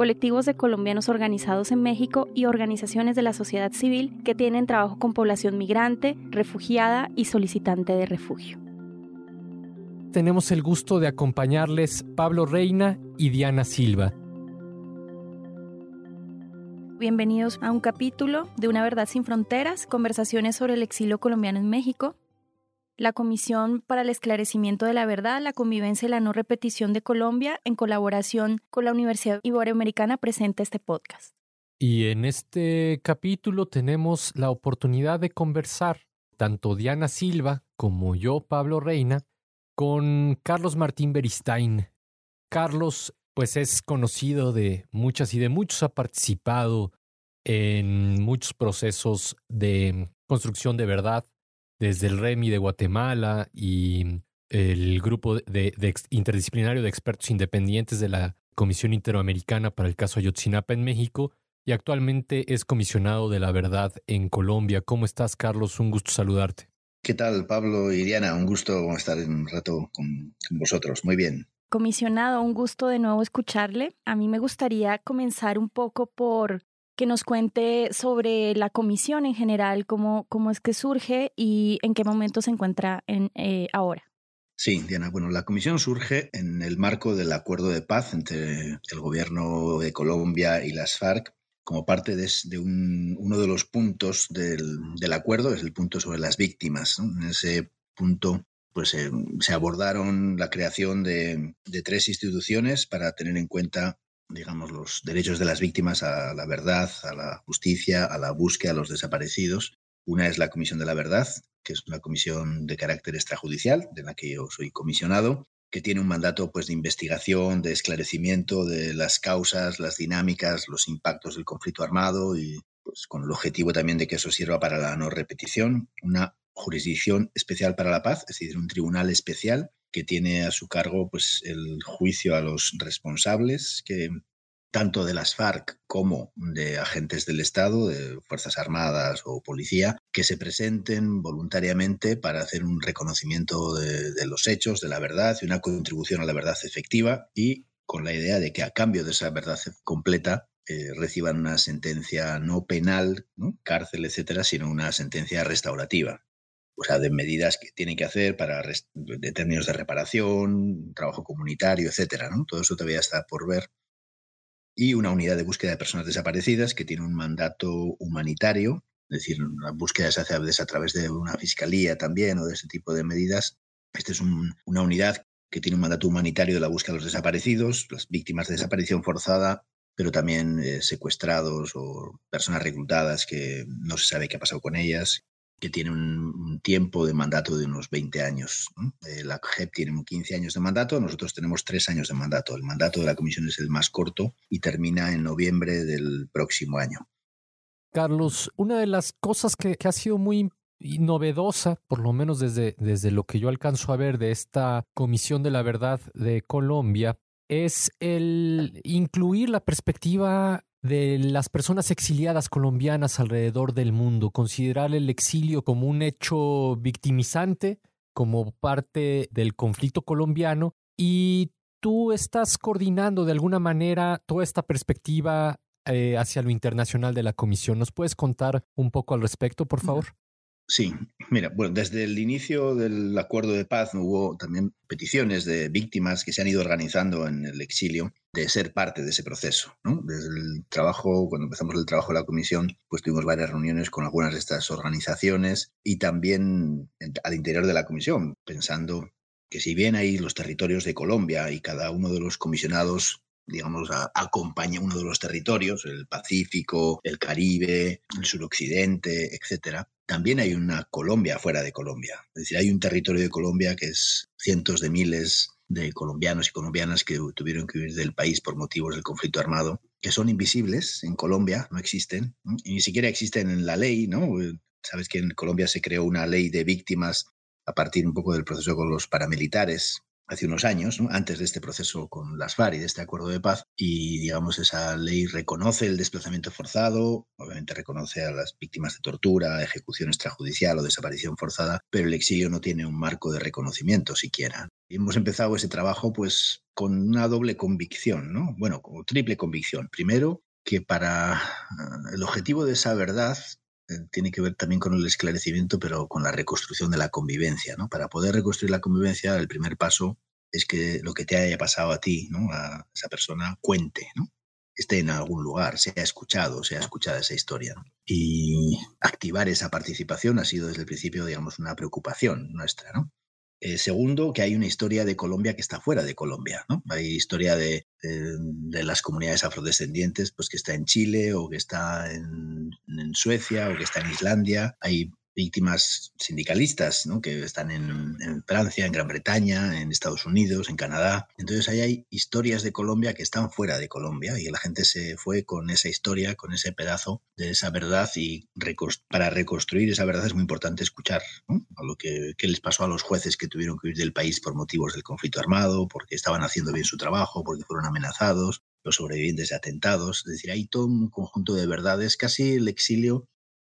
colectivos de colombianos organizados en México y organizaciones de la sociedad civil que tienen trabajo con población migrante, refugiada y solicitante de refugio. Tenemos el gusto de acompañarles Pablo Reina y Diana Silva. Bienvenidos a un capítulo de Una Verdad sin Fronteras, conversaciones sobre el exilio colombiano en México, la Comisión para el Esclarecimiento de la Verdad, la Convivencia y la No Repetición de Colombia, en colaboración con la Universidad Iberoamericana, presenta este podcast. Y en este capítulo tenemos la oportunidad de conversar, tanto Diana Silva como yo, Pablo Reina, con Carlos Martín Beristain. Carlos, pues es conocido de muchas y de muchos, ha participado en muchos procesos de construcción de verdad, desde el REMI de Guatemala y el grupo de, interdisciplinario de expertos independientes de la Comisión Interamericana para el caso Ayotzinapa en México y actualmente es comisionado de la verdad en Colombia. ¿Cómo estás, Carlos? Un gusto saludarte. ¿Qué tal, Pablo y Diana? Un gusto estar un rato con vosotros. Muy bien. Comisionado, un gusto de nuevo escucharle. A mí me gustaría comenzar un poco por que nos cuente sobre la comisión en general, cómo, cómo es que surge y en qué momento se encuentra en, eh, ahora. Sí, Diana. Bueno, la comisión surge en el marco del acuerdo de paz entre el gobierno de Colombia y las FARC como parte de, uno de los puntos del, acuerdo, es el punto sobre las víctimas. En ese punto pues, eh, se abordaron la creación de tres instituciones para tener en cuenta digamos, los derechos de las víctimas a la verdad, a la justicia, a la búsqueda, a los desaparecidos. Una es la Comisión de la Verdad, que es una comisión de carácter extrajudicial, de la que yo soy comisionado, que tiene un mandato pues, de investigación, de esclarecimiento de las causas, las dinámicas, los impactos del conflicto armado y pues, con el objetivo también de que eso sirva para la no repetición. Una jurisdicción especial para la paz, es decir, un tribunal especial que tiene a su cargo pues, el juicio a los responsables, que tanto de las FARC como de agentes del Estado, de Fuerzas Armadas o Policía, que se presenten voluntariamente para hacer un reconocimiento de, los hechos, de la verdad y una contribución a la verdad efectiva y con la idea de que a cambio de esa verdad completa eh, reciban una sentencia no penal, cárcel, etcétera, sino una sentencia restaurativa o sea, de medidas que tienen que hacer para de términos de reparación, trabajo comunitario, etcétera. Todo eso todavía está por ver. Y una unidad de búsqueda de personas desaparecidas que tiene un mandato humanitario, es decir, la búsqueda se hace a través de una fiscalía también o de ese tipo de medidas. Esta es una unidad que tiene un mandato humanitario de la búsqueda de los desaparecidos, las víctimas de desaparición forzada, pero también eh, secuestrados o personas reclutadas que no se sabe qué ha pasado con ellas que tiene un, tiempo de mandato de unos 20 años. Eh, la JEP tiene 15 años de mandato, nosotros tenemos 3 años de mandato. El mandato de la comisión es el más corto y termina en noviembre del próximo año. Carlos, una de las cosas que, ha sido muy novedosa, por lo menos desde, desde lo que yo alcanzo a ver de esta Comisión de la Verdad de Colombia, es el incluir la perspectiva de las personas exiliadas colombianas alrededor del mundo, considerar el exilio como un hecho victimizante, como parte del conflicto colombiano, y tú estás coordinando de alguna manera toda esta perspectiva eh, hacia lo internacional de la Comisión. ¿Nos puedes contar un poco al respecto, por favor? Sí, mira, bueno, desde el inicio del acuerdo de paz hubo también peticiones de víctimas que se han ido organizando en el exilio de ser parte de ese proceso. ¿no? Desde el trabajo, cuando empezamos el trabajo de la comisión, pues tuvimos varias reuniones con algunas de estas organizaciones y también al interior de la comisión, pensando que si bien hay los territorios de Colombia y cada uno de los comisionados digamos, acompaña uno de los territorios, el Pacífico, el Caribe, el suroccidente, etcétera, también hay una Colombia fuera de Colombia. Es decir, hay un territorio de Colombia que es cientos de miles de colombianos y colombianas que tuvieron que huir del país por motivos del conflicto armado, que son invisibles en Colombia, no existen, y ni siquiera existen en la ley, ¿no? sabes que en Colombia se creó una ley de víctimas a partir un poco del proceso con los paramilitares hace unos años, antes de este proceso con las FARC y de este acuerdo de paz, y digamos esa ley reconoce el desplazamiento forzado, obviamente reconoce a las víctimas de tortura, ejecución extrajudicial o desaparición forzada, pero el exilio no tiene un marco de reconocimiento siquiera. Y hemos empezado ese trabajo pues con una doble convicción, ¿no? Bueno, como triple convicción. Primero, que para eh, el objetivo de esa verdad tiene que ver también con el esclarecimiento, pero con la reconstrucción de la convivencia. ¿no? Para poder reconstruir la convivencia, el primer paso es que lo que te haya pasado a ti, ¿no? a esa persona, cuente, ¿no? esté en algún lugar, sea escuchado, sea escuchada esa historia. Y activar esa participación ha sido desde el principio, digamos, una preocupación nuestra. ¿no? Eh, segundo, que hay una historia de Colombia que está fuera de Colombia, ¿no? Hay historia de, de, las comunidades afrodescendientes, pues que está en Chile o que está en, en, Suecia o que está en Islandia. Hay víctimas sindicalistas ¿no? que están en, Francia, en Gran Bretaña, en Estados Unidos, en Canadá. Entonces ahí hay historias de Colombia que están fuera de Colombia y la gente se fue con esa historia, con ese pedazo de esa verdad y para reconstruir esa verdad es muy importante escuchar a lo que, les pasó a los jueces que tuvieron que huir del país por motivos del conflicto armado, porque estaban haciendo bien su trabajo, porque fueron amenazados, los sobrevivientes de atentados. Es decir, hay todo un conjunto de verdades. Casi el exilio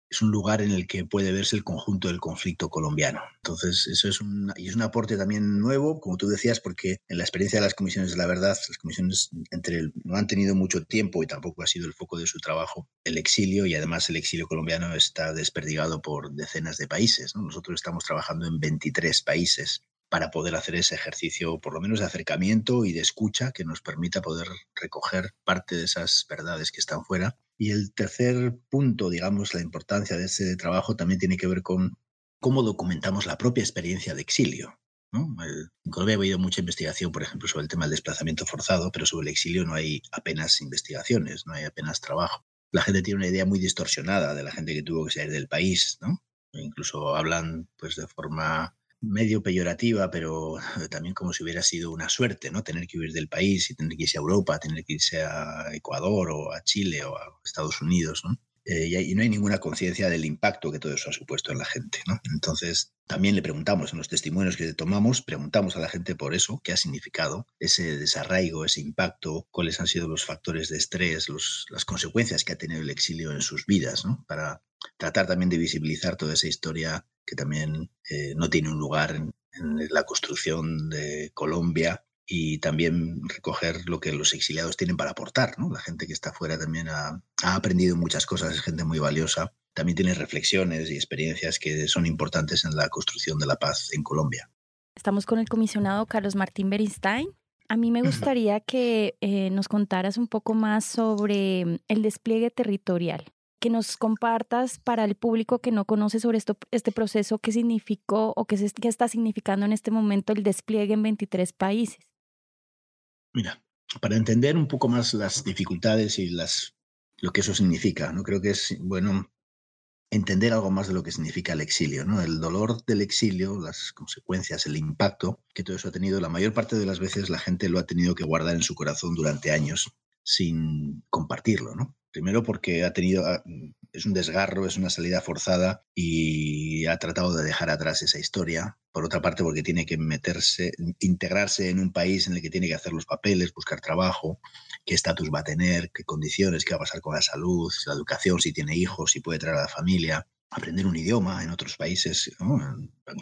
es un lugar en el que puede verse el conjunto del conflicto colombiano. Entonces, eso es un, y es un aporte también nuevo, como tú decías, porque en la experiencia de las comisiones de la verdad, las comisiones entre no han tenido mucho tiempo y tampoco ha sido el foco de su trabajo el exilio, y además el exilio colombiano está desperdigado por decenas de países. Nosotros estamos trabajando en 23 países para poder hacer ese ejercicio, por lo menos de acercamiento y de escucha, que nos permita poder recoger parte de esas verdades que están fuera y el tercer punto, digamos, la importancia de ese trabajo también tiene que ver con cómo documentamos la propia experiencia de exilio. En Colombia ha habido mucha investigación, por ejemplo, sobre el tema del desplazamiento forzado, pero sobre el exilio no hay apenas investigaciones, no hay apenas trabajo. La gente tiene una idea muy distorsionada de la gente que tuvo que salir del país, ¿no? E incluso hablan pues de forma medio peyorativa, pero también como si hubiera sido una suerte, ¿no? Tener que huir del país y tener que irse a Europa, tener que irse a Ecuador o a Chile o a Estados Unidos, ¿no? Eh, y, no hay ninguna conciencia del impacto que todo eso ha supuesto en la gente, ¿no? Entonces, también le preguntamos en los testimonios que tomamos, preguntamos a la gente por eso, qué ha significado ese desarraigo, ese impacto, cuáles han sido los factores de estrés, las consecuencias que ha tenido el exilio en sus vidas, ¿no? Para tratar también de visibilizar toda esa historia que también eh, no tiene un lugar en, la construcción de Colombia y también recoger lo que los exiliados tienen para aportar. ¿no? La gente que está afuera también ha, aprendido muchas cosas, es gente muy valiosa. También tiene reflexiones y experiencias que son importantes en la construcción de la paz en Colombia. Estamos con el comisionado Carlos Martín Beristain. A mí me gustaría que eh, nos contaras un poco más sobre el despliegue territorial que nos compartas para el público que no conoce sobre esto, este proceso, qué significó o qué, qué está significando en este momento el despliegue en 23 países. Mira, para entender un poco más las dificultades y las, lo que eso significa, ¿no? creo que es bueno entender algo más de lo que significa el exilio, ¿no? El dolor del exilio, las consecuencias, el impacto que todo eso ha tenido, la mayor parte de las veces la gente lo ha tenido que guardar en su corazón durante años sin compartirlo, ¿no? Primero porque ha tenido, ah, es un desgarro, es una salida forzada y ha tratado de dejar atrás esa historia. Por otra parte porque tiene que meterse, integrarse en un país en el que tiene que hacer los papeles, buscar trabajo, qué estatus va a tener, qué condiciones, qué va a pasar con la salud, la educación, si tiene hijos, si puede traer a la familia, aprender un idioma en otros países,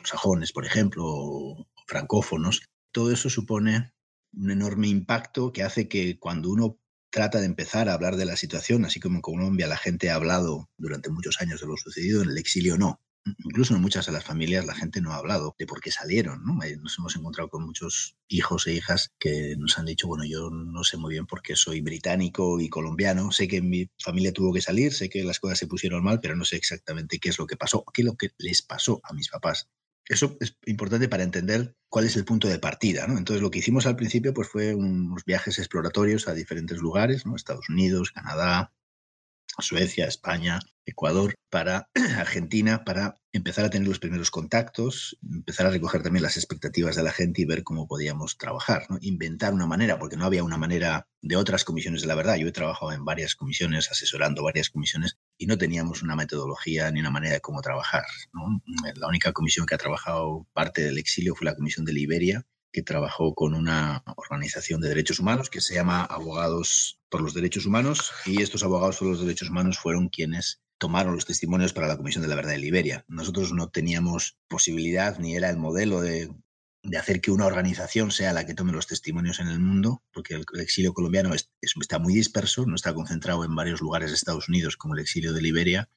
sajones, por ejemplo, o francófonos. Todo eso supone un enorme impacto que hace que cuando uno trata de empezar a hablar de la situación, así como en Colombia la gente ha hablado durante muchos años de lo sucedido, en el exilio no. Incluso en muchas de las familias la gente no ha hablado de por qué salieron. ¿no? Eh, nos hemos encontrado con muchos hijos e hijas que nos han dicho, bueno, yo no sé muy bien por qué soy británico y colombiano, sé que mi familia tuvo que salir, sé que las cosas se pusieron mal, pero no sé exactamente qué es lo que pasó, qué es lo que les pasó a mis papás. Eso es importante para entender cuál es el punto de partida. ¿no? Entonces, lo que hicimos al principio pues, fue unos viajes exploratorios a diferentes lugares, ¿no? Estados Unidos, Canadá, Suecia, España, Ecuador, para Argentina, para empezar a tener los primeros contactos, empezar a recoger también las expectativas de la gente y ver cómo podíamos trabajar, ¿no? inventar una manera, porque no había una manera de otras comisiones de la verdad. Yo he trabajado en varias comisiones, asesorando varias comisiones, y no teníamos una metodología ni una manera de cómo trabajar. La única comisión que ha trabajado parte del exilio fue la Comisión de Liberia, que trabajó con una organización de derechos humanos que se llama Abogados por los Derechos Humanos y estos abogados por los derechos humanos fueron quienes tomaron los testimonios para la Comisión de la Verdad de Liberia. Nosotros no teníamos posibilidad ni era el modelo de, hacer que una organización sea la que tome los testimonios en el mundo, porque el, exilio colombiano está muy disperso, no está concentrado en varios lugares de Estados Unidos como el exilio de Liberia.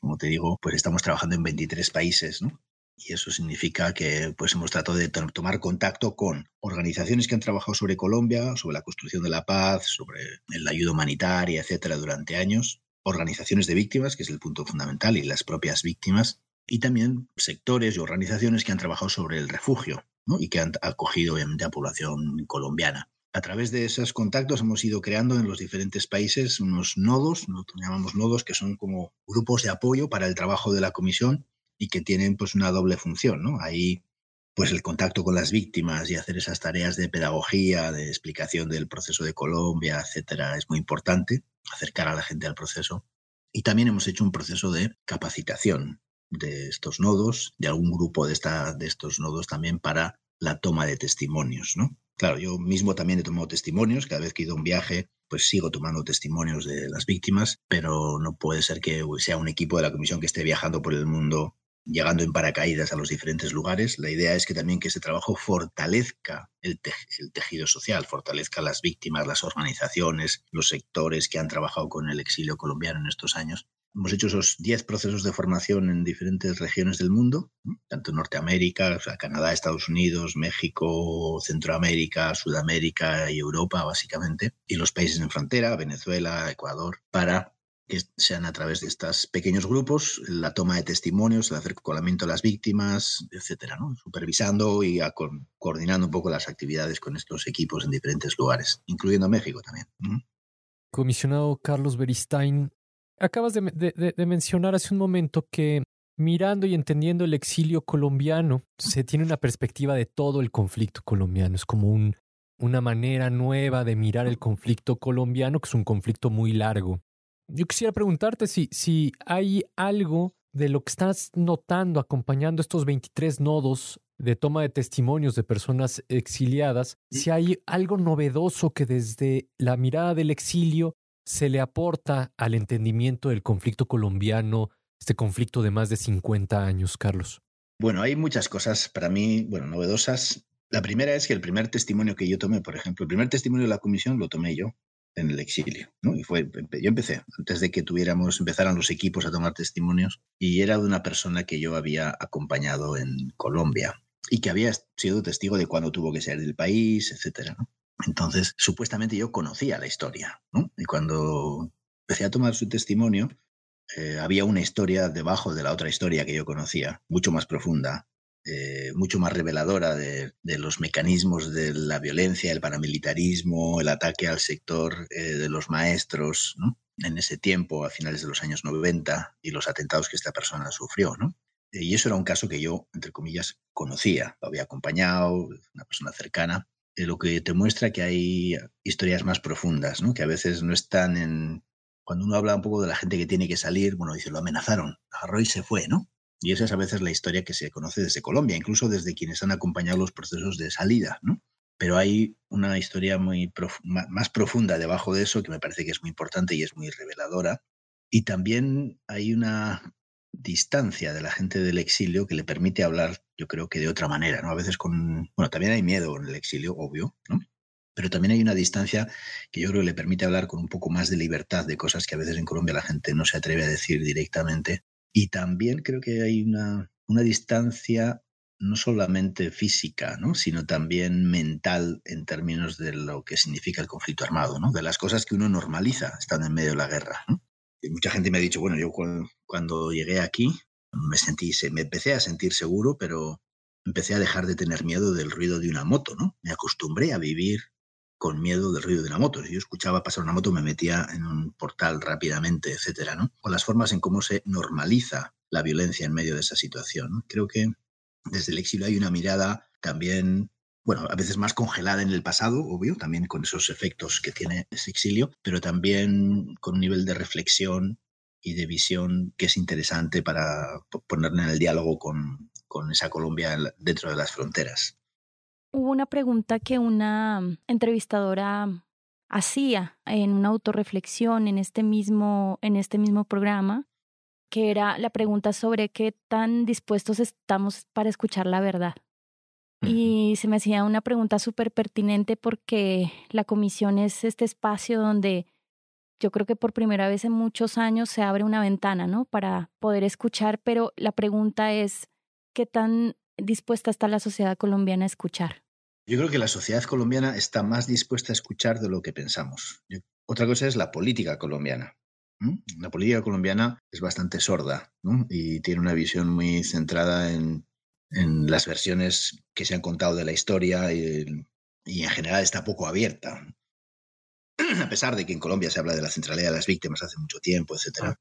Como te digo, pues estamos trabajando en 23 países, ¿no? Y eso significa que pues, hemos tratado de tomar contacto con organizaciones que han trabajado sobre Colombia, sobre la construcción de la paz, sobre la ayuda humanitaria, etcétera, durante años, organizaciones de víctimas, que es el punto fundamental, y las propias víctimas, y también sectores y organizaciones que han trabajado sobre el refugio y que han acogido obviamente a población colombiana. A través de esos contactos hemos ido creando en los diferentes países unos nodos, lo llamamos nodos, que son como grupos de apoyo para el trabajo de la comisión y que tienen pues una doble función, ¿no? Ahí pues el contacto con las víctimas y hacer esas tareas de pedagogía, de explicación del proceso de Colombia, etcétera, es muy importante, acercar a la gente al proceso. Y también hemos hecho un proceso de capacitación de estos nodos, de algún grupo de, esta, de estos nodos también para la toma de testimonios, ¿no? Claro, yo mismo también he tomado testimonios, cada vez que he ido a un viaje, pues sigo tomando testimonios de las víctimas, pero no puede ser que sea un equipo de la comisión que esté viajando por el mundo llegando en paracaídas a los diferentes lugares. La idea es que también que ese trabajo fortalezca el, tejido social, fortalezca las víctimas, las organizaciones, los sectores que han trabajado con el exilio colombiano en estos años. Hemos hecho esos 10 procesos de formación en diferentes regiones del mundo, tanto Norteamérica, Canadá, Estados Unidos, México, Centroamérica, Sudamérica y Europa, básicamente, y los países en frontera, Venezuela, Ecuador, para que sean a través de estos pequeños grupos, la toma de testimonios, el acercamiento a las víctimas, etcétera, ¿no? supervisando y coordinando un poco las actividades con estos equipos en diferentes lugares, incluyendo México también. Comisionado Carlos Beristain, acabas de, mencionar hace un momento que mirando y entendiendo el exilio colombiano, se tiene una perspectiva de todo el conflicto colombiano. Es como un, una manera nueva de mirar el conflicto colombiano, que es un conflicto muy largo. Yo quisiera preguntarte si, si hay algo de lo que estás notando acompañando estos 23 nodos de toma de testimonios de personas exiliadas, si hay algo novedoso que desde la mirada del exilio se le aporta al entendimiento del conflicto colombiano, este conflicto de más de 50 años, Carlos. Bueno, hay muchas cosas para mí, bueno, novedosas. La primera es que el primer testimonio que yo tomé, por ejemplo, el primer testimonio de la comisión lo tomé yo en el exilio. ¿no? Y fue, yo empecé, antes de que tuviéramos, empezaran los equipos a tomar testimonios, y era de una persona que yo había acompañado en Colombia y que había sido testigo de cuando tuvo que salir del país, etcétera, ¿no? Entonces, supuestamente yo conocía la historia, ¿no? Y cuando empecé a tomar su testimonio, eh, había una historia debajo de la otra historia que yo conocía, mucho más profunda, eh, mucho más reveladora de, los mecanismos de la violencia, el paramilitarismo, el ataque al sector eh, de los maestros en ese tiempo, a finales de los años 90, y los atentados que esta persona sufrió. ¿no? Y eso era un caso que yo, entre comillas, conocía, lo había acompañado, una persona cercana, eh, lo que te muestra que hay historias más profundas, ¿no? que a veces no están en... Cuando uno habla un poco de la gente que tiene que salir, bueno, dice, lo amenazaron, agarró y se fue, ¿no? Y esa es a veces la historia que se conoce desde Colombia, incluso desde quienes han acompañado los procesos de salida, ¿no? Pero hay una historia muy más profunda debajo de eso que me parece que es muy importante y es muy reveladora. Y también hay una distancia de la gente del exilio que le permite hablar, yo creo que de otra manera, ¿no? A veces con, bueno, también hay miedo en el exilio, obvio, ¿no? Pero también hay una distancia que yo creo que le permite hablar con un poco más de libertad de cosas que a veces en Colombia la gente no se atreve a decir directamente y también creo que hay una, una distancia no solamente física, ¿no? sino también mental en términos de lo que significa el conflicto armado, ¿no? de las cosas que uno normaliza estando en medio de la guerra. Y mucha gente me ha dicho, bueno, yo cuando, llegué aquí me sentí, me empecé a sentir seguro, pero empecé a dejar de tener miedo del ruido de una moto, ¿no? Me acostumbré a vivir con miedo del ruido de una moto. Si yo escuchaba pasar una moto, me metía en un portal rápidamente, etcétera, ¿no? O las formas en cómo se normaliza la violencia en medio de esa situación. Creo que desde el exilio hay una mirada también bueno, a veces más congelada en el pasado, obvio, también con esos efectos que tiene ese exilio, pero también con un nivel de reflexión y de visión que es interesante para ponerle en el diálogo con, con esa Colombia dentro de las fronteras. Hubo una pregunta que una entrevistadora hacía en una autorreflexión en este mismo, en este mismo programa, que era la pregunta sobre qué tan dispuestos estamos para escuchar la verdad. Y se me hacía una pregunta súper pertinente porque la comisión es este espacio donde yo creo que por primera vez en muchos años se abre una ventana, ¿no? Para poder escuchar, pero la pregunta es, ¿qué tan dispuesta está la sociedad colombiana a escuchar? Yo creo que la sociedad colombiana está más dispuesta a escuchar de lo que pensamos. otra cosa es la política colombiana. La política colombiana es bastante sorda y tiene una visión muy centrada en en las versiones que se han contado de la historia y, en general está poco abierta. A pesar de que en Colombia se habla de la centralidad de las víctimas hace mucho tiempo, etc.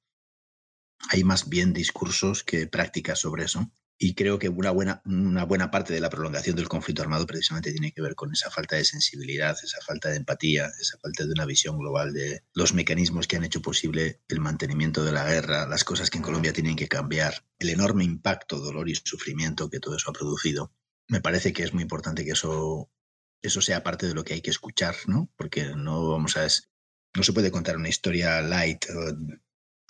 Hay más bien discursos que prácticas sobre eso. Y creo que una buena, una buena parte de la prolongación del conflicto armado precisamente tiene que ver con esa falta de sensibilidad, esa falta de empatía, esa falta de una visión global de los mecanismos que han hecho posible el mantenimiento de la guerra, las cosas que en Colombia tienen que cambiar, el enorme impacto, dolor y sufrimiento que todo eso ha producido. Me parece que es muy importante que eso, eso sea parte de lo que hay que escuchar, ¿no? Porque no vamos a... No se puede contar una historia light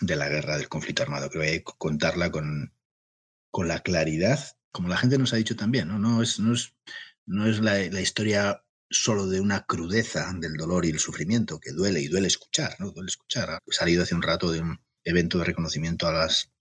de la guerra, del conflicto armado. Creo que hay que contarla con con la claridad, como la gente nos ha dicho también, no, no es, no es, la, historia solo de una crudeza del dolor y el sufrimiento, que duele y duele escuchar, ¿no? Duele escuchar. He salido hace un rato de un evento de reconocimiento a las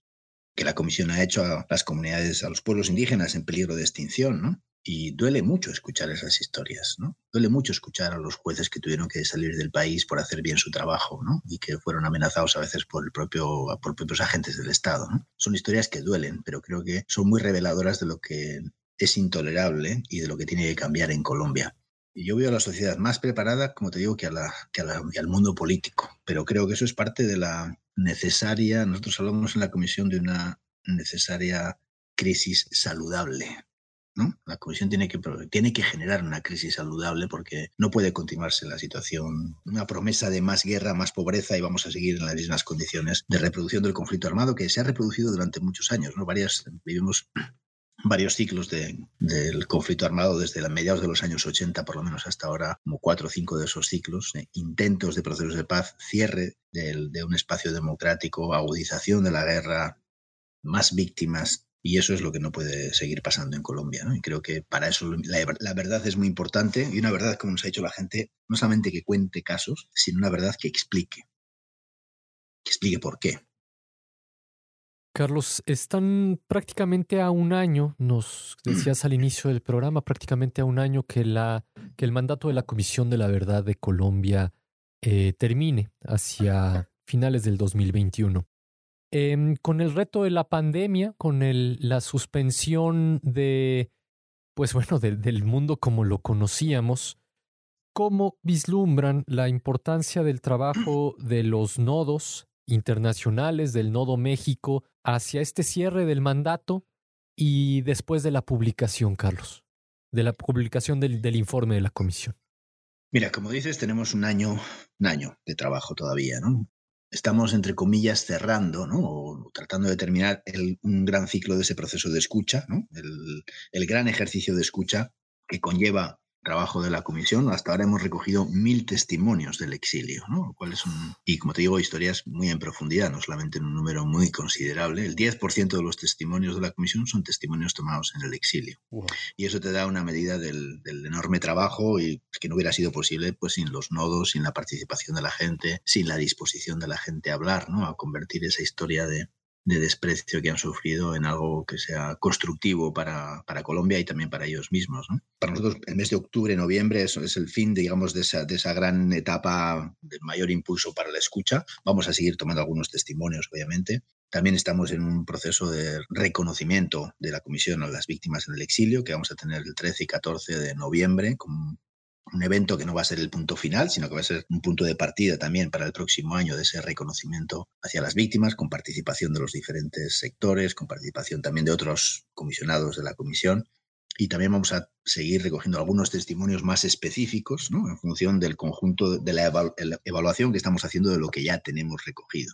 que la comisión ha hecho a las comunidades, a los pueblos indígenas en peligro de extinción, ¿no? Y duele mucho escuchar esas historias, ¿no? Duele mucho escuchar a los jueces que tuvieron que salir del país por hacer bien su trabajo, ¿no? Y que fueron amenazados a veces por, el propio, por propios agentes del Estado. Son historias que duelen, pero creo que son muy reveladoras de lo que es intolerable y de lo que tiene que cambiar en Colombia. Yo veo a la sociedad más preparada, como te digo, que, a la, que, al mundo político. Pero creo que eso es parte de la necesaria, nosotros hablamos en la comisión de una necesaria crisis saludable la Comisión tiene que, tiene que generar una crisis saludable porque no puede continuarse la situación, una promesa de más guerra, más pobreza y vamos a seguir en las mismas condiciones de reproducción del conflicto armado que se ha reproducido durante muchos años. ¿no? Vivimos varios ciclos del conflicto armado desde los mediados de los años 80 por lo menos hasta ahora, como cuatro o cinco de esos ciclos, intentos de procesos de paz, cierre de un espacio democrático, agudización de la guerra, más víctimas, y eso es lo que no puede seguir pasando en Colombia. ¿no? Y creo que para eso la, verdad es muy importante y una verdad, como nos ha dicho la gente, no solamente que cuente casos, sino una verdad que explique. Que explique por qué. Carlos, están prácticamente a un año, nos decías al inicio del programa, prácticamente a un año que, la, que el mandato de la Comisión de la Verdad de Colombia eh, termine hacia finales del 2021. Em, con el reto de la pandemia, con el, la suspensión de, pues bueno, del mundo como lo conocíamos, ¿cómo vislumbran la importancia del trabajo de los nodos internacionales, del nodo México, hacia este cierre del mandato y después de la publicación, Carlos, de la publicación del, del informe de la comisión? Mira, como dices, tenemos un año, un año de trabajo todavía, ¿no? Estamos, entre comillas, cerrando, ¿no? O tratando de terminar un gran ciclo de ese proceso de escucha, ¿no? el, el gran ejercicio de escucha que conlleva trabajo de la comisión. Hasta ahora hemos recogido mil testimonios del exilio, ¿no? Es un, y como te digo, historias muy en profundidad, no solamente en un número muy considerable. El 10% de los testimonios de la comisión son testimonios tomados en el exilio. Y eso te da una medida del, del, enorme trabajo y que no hubiera sido posible pues sin los nodos, sin la participación de la gente, sin la disposición de la gente a hablar, ¿no? A convertir esa historia de, de desprecio que han sufrido en algo que sea constructivo para, para Colombia y también para ellos mismos. Para nosotros el mes de octubre, noviembre es, es el fin, digamos, de esa, de esa gran etapa de mayor impulso para la escucha. Vamos a seguir tomando algunos testimonios, obviamente. También estamos en un proceso de reconocimiento de la Comisión a las víctimas en el exilio, que vamos a tener el 13 y 14 de noviembre, con un evento que no va a ser el punto final, sino que va a ser un punto de partida también para el próximo año de ese reconocimiento hacia las víctimas, con participación de los diferentes sectores, con participación también de otros comisionados de la comisión. Y también vamos a seguir recogiendo algunos testimonios más específicos en función del conjunto de la evaluación que estamos haciendo de lo que ya tenemos recogido.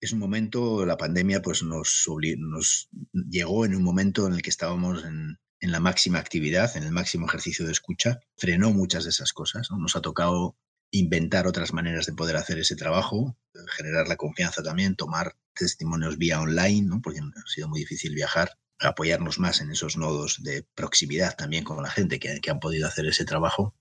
Es un momento, la pandemia pues nos, nos llegó en un momento en el que estábamos en, en la máxima actividad, en el máximo ejercicio de escucha, frenó muchas de esas cosas. Nos ha tocado inventar otras maneras de poder hacer ese trabajo, generar la confianza también, tomar testimonios vía online, ¿no? porque ha sido muy difícil viajar, apoyarnos más en esos nodos de proximidad también con la gente que, que han podido hacer ese trabajo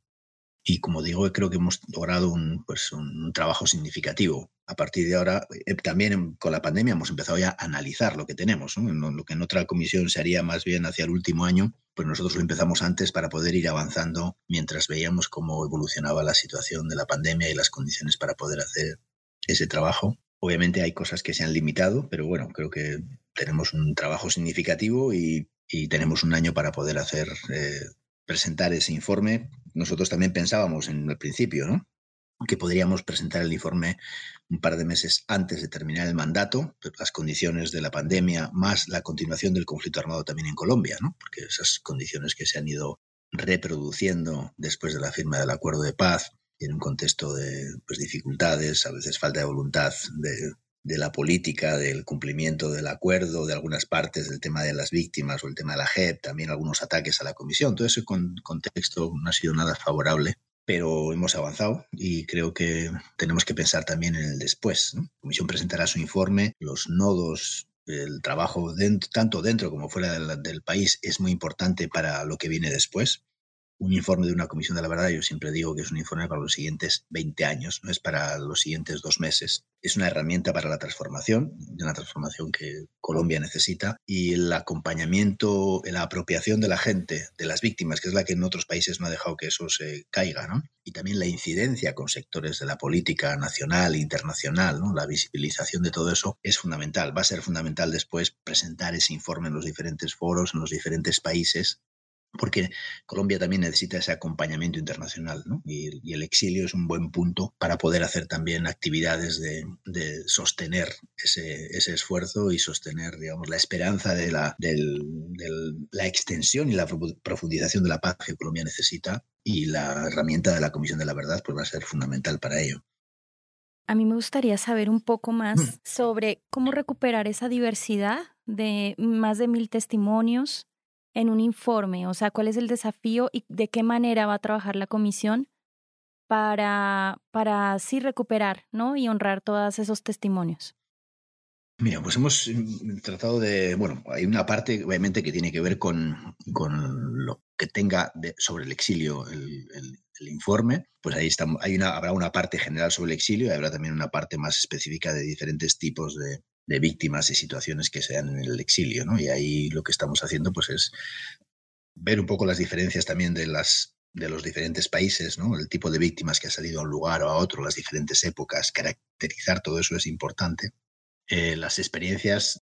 y como digo, creo que hemos logrado un, pues, un trabajo significativo. A partir de ahora, eh, también con la pandemia hemos empezado ya a analizar lo que tenemos, lo que en otra comisión se haría más bien hacia el último año, pues nosotros lo empezamos antes para poder ir avanzando mientras veíamos cómo evolucionaba la situación de la pandemia y las condiciones para poder hacer ese trabajo. Obviamente hay cosas que se han limitado, pero bueno, creo que tenemos un trabajo significativo y, y tenemos un año para poder hacer eh, presentar ese informe. Nosotros también pensábamos en el principio, ¿no? Que podríamos presentar el informe un par de meses antes de terminar el mandato, las condiciones de la pandemia, más la continuación del conflicto armado también en Colombia, ¿no? porque esas condiciones que se han ido reproduciendo después de la firma del acuerdo de paz, en un contexto de pues, dificultades, a veces falta de voluntad de, de la política, del cumplimiento del acuerdo, de algunas partes del tema de las víctimas o el tema de la JEP, también algunos ataques a la comisión. Todo ese contexto no ha sido nada favorable, pero hemos avanzado y creo que tenemos que pensar también en el después. La comisión presentará su informe, los nodos el trabajo tanto dentro como fuera del, país es muy importante para lo que viene después un informe de una comisión de la verdad, yo siempre digo que es un informe para los siguientes 20 años, no es para los siguientes dos meses. Es una herramienta para la transformación, de una transformación que Colombia necesita, y el acompañamiento, la apropiación de la gente, de las víctimas, que es la que en otros países no ha dejado que eso se caiga, ¿no? Y también la incidencia con sectores de la política nacional e internacional, ¿no? La visibilización de todo eso es fundamental. Va a ser fundamental después presentar ese informe en los diferentes foros, en los diferentes países, porque Colombia también necesita ese acompañamiento internacional ¿no? y, el exilio es un buen punto para poder hacer también actividades de, sostener ese, esfuerzo y sostener digamos, la esperanza de la, la extensión y la profundización de la paz que Colombia necesita y la herramienta de la Comisión de la Verdad pues, va a ser fundamental para ello. A mí me gustaría saber un poco más mm. sobre cómo recuperar esa diversidad de más de mil testimonios en un informe? O sea, ¿cuál es el desafío y de qué manera va a trabajar la comisión para, para así recuperar ¿no? y honrar todos esos testimonios? Mira, pues hemos mm, tratado de, bueno, hay una parte obviamente que tiene que ver con, con lo que tenga sobre el exilio el, el, informe, pues ahí está, hay una, habrá una parte general sobre el exilio y habrá también una parte más específica de diferentes tipos de, de víctimas y situaciones que se dan en el exilio, ¿no? Y ahí lo que estamos haciendo pues es ver un poco las diferencias también de las de los diferentes países, ¿no? El tipo de víctimas que ha salido a un lugar o a otro, las diferentes épocas, caracterizar todo eso es importante. Eh, las experiencias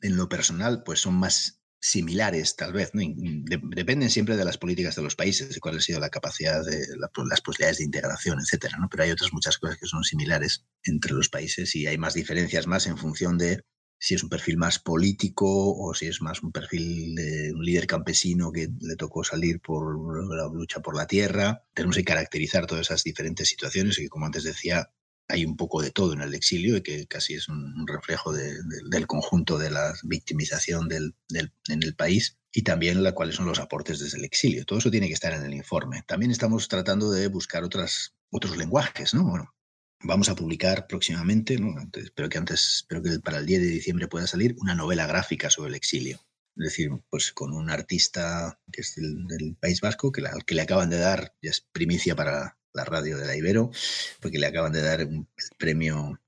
en lo personal pues son más similares, tal vez. ¿no? dependen siempre de las políticas de los países, de cuál ha sido la capacidad, de las posibilidades de integración, etcétera. ¿no? Pero hay otras muchas cosas que son similares entre los países y hay más diferencias más en función de si es un perfil más político o si es más un perfil de un líder campesino que le tocó salir por la lucha por la tierra. Tenemos que caracterizar todas esas diferentes situaciones y, como antes decía, hay un poco de todo en el exilio y que casi es un reflejo del conjunto de la victimización del, en el país y también la, cuáles son los aportes desde el exilio. Todo eso tiene que estar en el informe. También estamos tratando de buscar otras, otros lenguajes, ¿no? Bueno, vamos a publicar próximamente, ¿no? espero que antes, espero que para el 10 de diciembre pueda salir una novela gráfica sobre el exilio. Es decir, pues con un artista que es del, País Vasco, que, la, que le acaban de dar, ya es primicia para, la radio de la Ibero, porque le acaban de dar el premio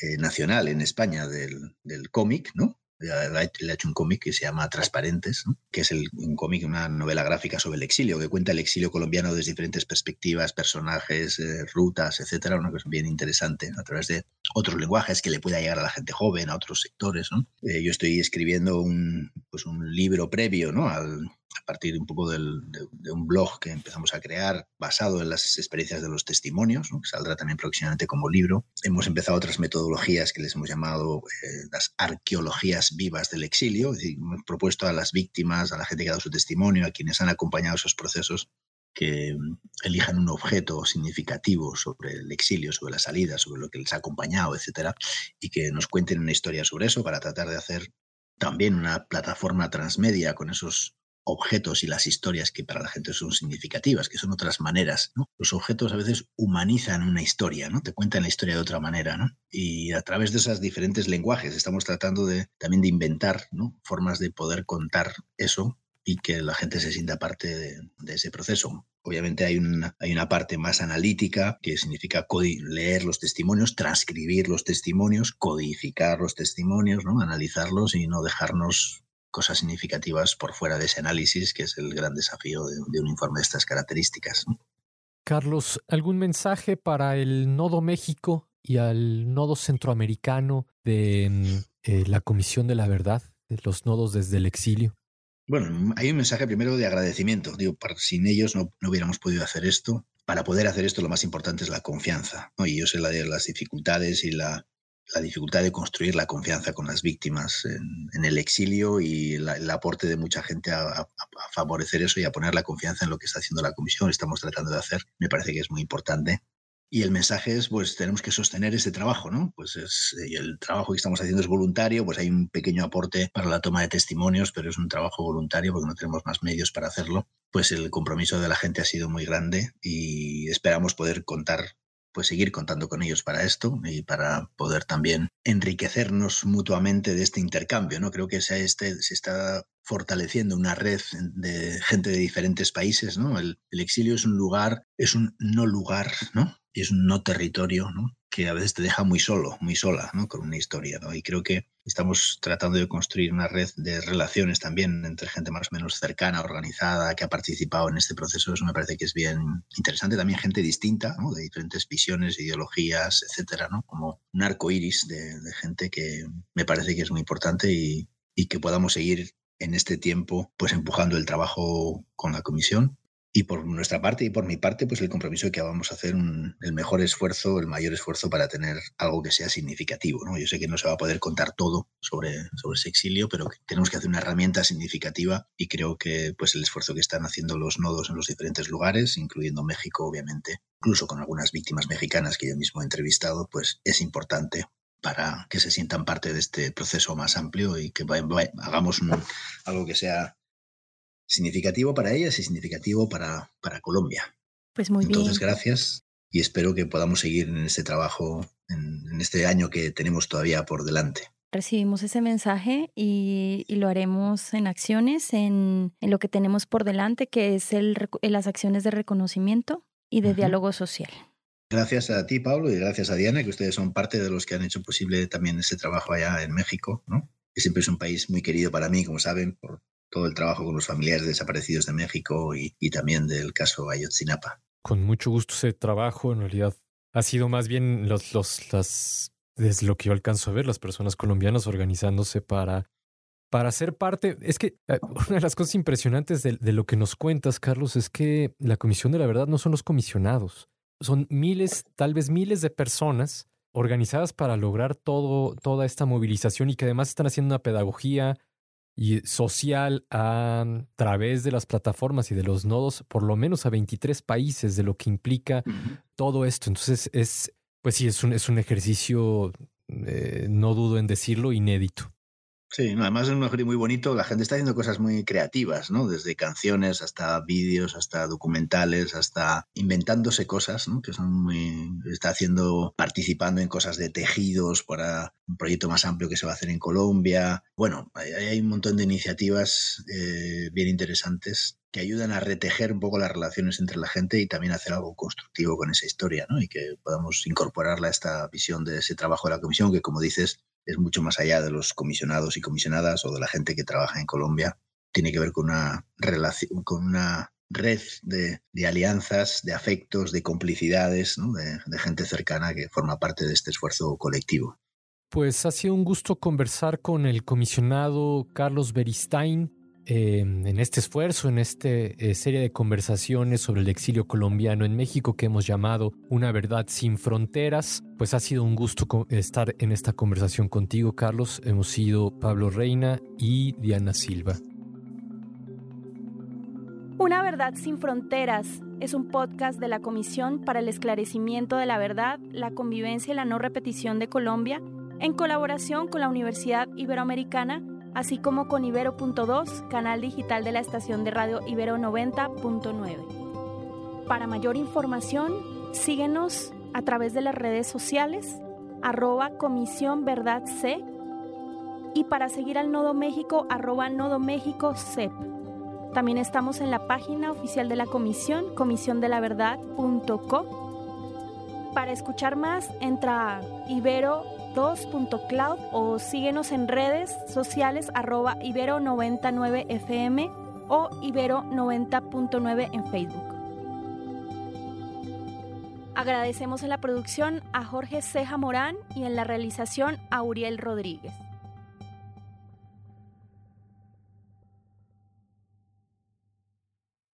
eh, nacional en España del, del cómic, ¿no? Le ha hecho un cómic que se llama Transparentes, que es el, un cómic, una novela gráfica sobre el exilio, que cuenta el exilio colombiano desde diferentes perspectivas, personajes, eh, rutas, etcétera, una cosa bien interesante, a través de otros lenguajes que le pueda llegar a la gente joven, a otros sectores. ¿no? Eh, yo estoy escribiendo un, pues un libro previo, ¿no? Al, a partir un poco de, un blog que empezamos a crear basado en las experiencias de los testimonios, que saldrá también próximamente como libro. Hemos empezado otras metodologías que les hemos llamado eh, las arqueologías vivas del exilio, hemos propuesto a las víctimas, a la gente que ha dado su testimonio, a quienes han acompañado esos procesos, que mm, elijan un objeto significativo sobre el exilio, sobre la salida, sobre lo que les ha acompañado, etcétera, y que nos cuenten una historia sobre eso para tratar de hacer también una plataforma transmedia con esos objetos y las historias que para la gente son significativas, que son otras maneras. Los objetos a veces humanizan una historia, ¿no? Te cuentan la historia de otra manera, ¿no? Y a través de esos diferentes lenguajes estamos tratando de, también de inventar formas de poder contar eso y que la gente se sienta parte de, ese proceso. Obviamente hay una, hay una parte más analítica que significa leer los testimonios, transcribir los testimonios, codificar los testimonios, ¿no? analizarlos y no dejarnos cosas significativas por fuera de ese análisis, que es el gran desafío de, un informe de estas características. Carlos, ¿algún mensaje para el Nodo México y al Nodo Centroamericano de mm, eh, la Comisión de la Verdad, de los nodos desde el exilio? Bueno, hay un mensaje primero de agradecimiento. Digo, sin ellos no, hubiéramos podido hacer esto. Para poder hacer esto, lo más importante es la confianza. Y yo sé la de las dificultades y la, la dificultad de construir la confianza con las víctimas en, el exilio y el aporte de mucha gente a, favorecer eso y a poner la confianza en lo que está haciendo la comisión, estamos tratando de hacer, me parece que es muy importante. Y el mensaje es, pues tenemos que sostener ese trabajo, ¿no? Pues es, el trabajo que estamos haciendo es voluntario, pues hay un pequeño aporte para la toma de testimonios, pero es un trabajo voluntario porque no tenemos más medios para hacerlo. Pues el compromiso de la gente ha sido muy grande y esperamos poder contar pues seguir contando con ellos para esto y para poder también enriquecernos mutuamente de este intercambio. ¿no? Creo que se, este, se está fortaleciendo una red de gente de diferentes países. ¿no? El, el exilio es un lugar, es un no lugar, ¿no? Y es un no territorio, ¿no? que a veces te deja muy solo, muy sola, ¿no? Con una historia, ¿no? Y creo que estamos tratando de construir una red de relaciones también entre gente más o menos cercana, organizada, que ha participado en este proceso. Eso me parece que es bien interesante. También gente distinta, ¿no? De diferentes visiones, ideologías, etcétera, ¿no? Como un arco iris de, gente que me parece que es muy importante y, y que podamos seguir en este tiempo, pues empujando el trabajo con la comisión y por nuestra parte y por mi parte, pues el compromiso de que vamos a hacer el mejor esfuerzo, el mayor esfuerzo para tener algo que sea significativo. ¿no? Yo sé que no se va a poder contar todo sobre, sobre ese exilio, pero tenemos que hacer una herramienta significativa y creo que pues el esfuerzo que están haciendo los nodos en los diferentes lugares, incluyendo México, obviamente, incluso con algunas víctimas mexicanas que yo mismo he entrevistado, pues es importante para que se sientan parte de este proceso más amplio y que hagamos algo que sea significativo para ellas y significativo para, para Colombia. Pues muy bien. Entonces, gracias y espero que podamos seguir en este trabajo en, este año que tenemos todavía por delante. Recibimos ese mensaje y, lo haremos en acciones, en, lo que tenemos por delante, que es el, las acciones de reconocimiento y de diálogo social. Gracias a ti, Pablo, y gracias a Diana, que ustedes son parte de los que han hecho posible también ese trabajo allá en México, ¿no? que siempre es un país muy querido para mí, como saben, por todo el trabajo con los familiares desaparecidos de México y, también del caso Ayotzinapa. Con mucho gusto ese trabajo, en realidad ha sido más bien los, los, las, desde lo que yo alcanzo a ver, las personas colombianas organizándose para, para ser parte. Es que eh, una de las cosas impresionantes de, de lo que nos cuentas, Carlos, es que la Comisión de la Verdad no son los comisionados, son miles, tal vez miles de personas organizadas para lograr todo, toda esta movilización y que además están haciendo una pedagogía y social a través de las plataformas y de los nodos, por lo menos a 23 países, de lo que implica todo esto. Entonces, es, pues sí, es un, es un ejercicio, eh, no dudo en decirlo, inédito. Sí, además es un ejercicio muy bonito. La gente está haciendo cosas muy creativas, ¿no? Desde canciones hasta vídeos, hasta documentales, hasta inventándose cosas, ¿no? Que son muy. Está haciendo, participando en cosas de tejidos para un proyecto más amplio que se va a hacer en Colombia. Bueno, hay, un montón de iniciativas eh, bien interesantes que ayudan a retejer un poco las relaciones entre la gente y también hacer algo constructivo con esa historia, ¿no? Y que podamos incorporarla a esta visión de ese trabajo de la comisión, que como dices, es mucho más allá de los comisionados y comisionadas o de la gente que trabaja en Colombia. Tiene que ver con una relación, con una red de, alianzas, de afectos, de complicidades, de, gente cercana que forma parte de este esfuerzo colectivo. Pues ha sido un gusto conversar con el comisionado Carlos Beristain em, en este esfuerzo, en esta eh, serie de conversaciones sobre el exilio colombiano en México que hemos llamado Una verdad sin fronteras. Pues ha sido un gusto estar en esta conversación contigo, Carlos. Hemos sido Pablo Reina y Diana Silva. Una verdad sin fronteras es un podcast de la Comisión para el Esclarecimiento de la Verdad, la Convivencia y la No Repetición de Colombia en colaboración con la Universidad Iberoamericana, así como con Ibero.2, canal digital de la estación de radio Ibero 90.9. Para mayor información, síguenos a través de las redes sociales, arroba Comisión Verdad C, y para seguir al Nodo México, arroba Nodo México CEP. También estamos en la página oficial de la comisión, comisiondelaverdad.co. Para escuchar más, entra a Ibero 2.cloud o síguenos en redes sociales arroba ibero99fm o ibero90.9 en Facebook. Agradecemos en la producción a Jorge Ceja Morán y en la realización a Uriel Rodríguez.